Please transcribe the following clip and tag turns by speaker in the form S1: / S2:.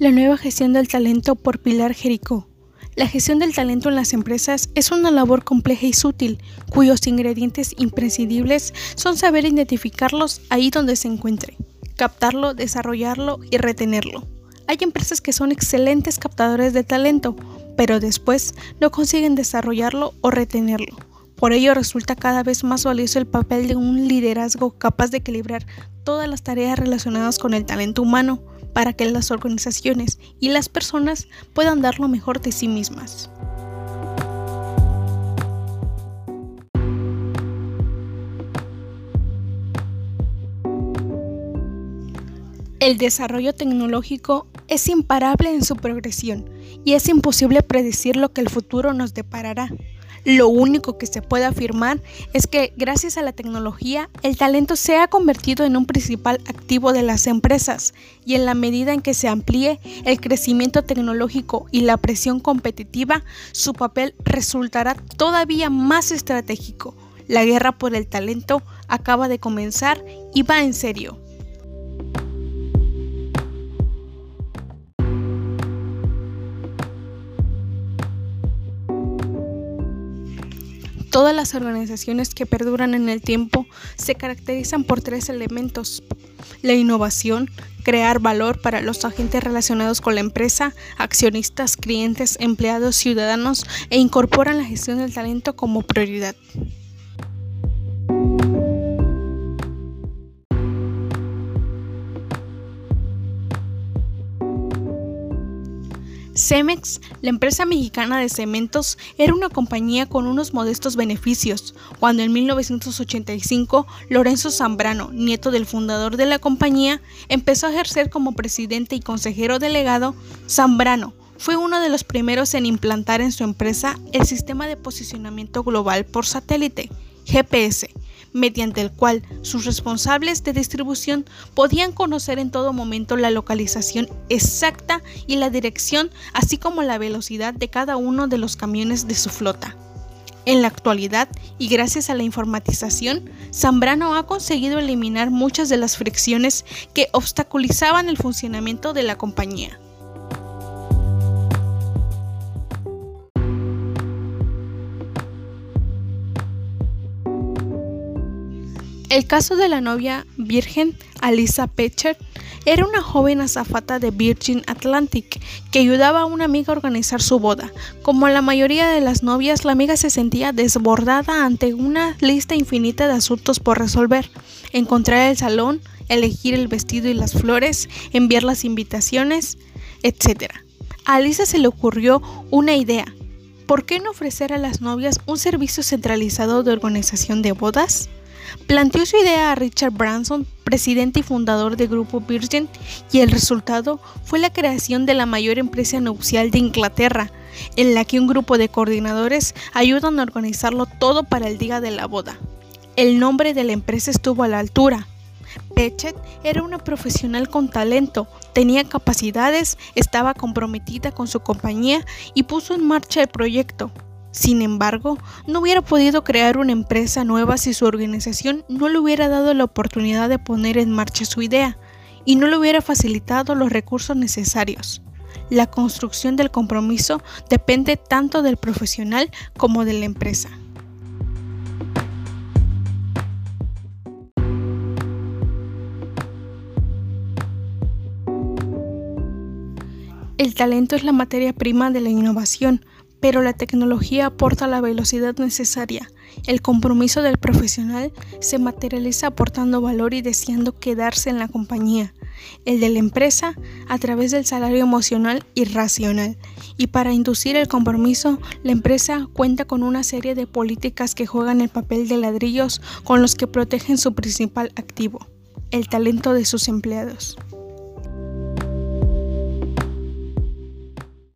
S1: La nueva gestión del talento por Pilar Jericó. La gestión del talento en las empresas es una labor compleja y sutil, cuyos ingredientes imprescindibles son saber identificarlos ahí donde se encuentre, captarlo, desarrollarlo y retenerlo. Hay empresas que son excelentes captadores de talento, pero después no consiguen desarrollarlo o retenerlo. Por ello resulta cada vez más valioso el papel de un liderazgo capaz de equilibrar todas las tareas relacionadas con el talento humano, para que las organizaciones y las personas puedan dar lo mejor de sí mismas. El desarrollo tecnológico es imparable en su progresión y es imposible predecir lo que el futuro nos deparará. Lo único que se puede afirmar es que gracias a la tecnología el talento se ha convertido en un principal activo de las empresas y en la medida en que se amplíe el crecimiento tecnológico y la presión competitiva, su papel resultará todavía más estratégico. La guerra por el talento acaba de comenzar y va en serio. Todas las organizaciones que perduran en el tiempo se caracterizan por tres elementos. La innovación, crear valor para los agentes relacionados con la empresa, accionistas, clientes, empleados, ciudadanos e incorporan la gestión del talento como prioridad. Cemex, la empresa mexicana de cementos, era una compañía con unos modestos beneficios, cuando en 1985 Lorenzo Zambrano, nieto del fundador de la compañía, empezó a ejercer como presidente y consejero delegado. Zambrano fue uno de los primeros en implantar en su empresa el sistema de posicionamiento global por satélite, GPS, mediante el cual sus responsables de distribución podían conocer en todo momento la localización exacta y la dirección, así como la velocidad de cada uno de los camiones de su flota. En la actualidad, y gracias a la informatización, Zambrano ha conseguido eliminar muchas de las fricciones que obstaculizaban el funcionamiento de la compañía. El caso de la novia virgen Alisa Pecher era una joven azafata de Virgin Atlantic que ayudaba a una amiga a organizar su boda. Como la mayoría de las novias, la amiga se sentía desbordada ante una lista infinita de asuntos por resolver. Encontrar el salón, elegir el vestido y las flores, enviar las invitaciones, etc. A Alisa se le ocurrió una idea. ¿Por qué no ofrecer a las novias un servicio centralizado de organización de bodas? Planteó su idea a Richard Branson, presidente y fundador del grupo Virgin, y el resultado fue la creación de la mayor empresa nupcial de Inglaterra, en la que un grupo de coordinadores ayudan a organizarlo todo para el día de la boda. El nombre de la empresa estuvo a la altura. Pechet era una profesional con talento, tenía capacidades, estaba comprometida con su compañía y puso en marcha el proyecto. Sin embargo, no hubiera podido crear una empresa nueva si su organización no le hubiera dado la oportunidad de poner en marcha su idea y no le hubiera facilitado los recursos necesarios. La construcción del compromiso depende tanto del profesional como de la empresa. El talento es la materia prima de la innovación, pero la tecnología aporta la velocidad necesaria. El compromiso del profesional se materializa aportando valor y deseando quedarse en la compañía. El de la empresa a través del salario emocional y racional. Y para inducir el compromiso, la empresa cuenta con una serie de políticas que juegan el papel de ladrillos con los que protegen su principal activo, el talento de sus empleados.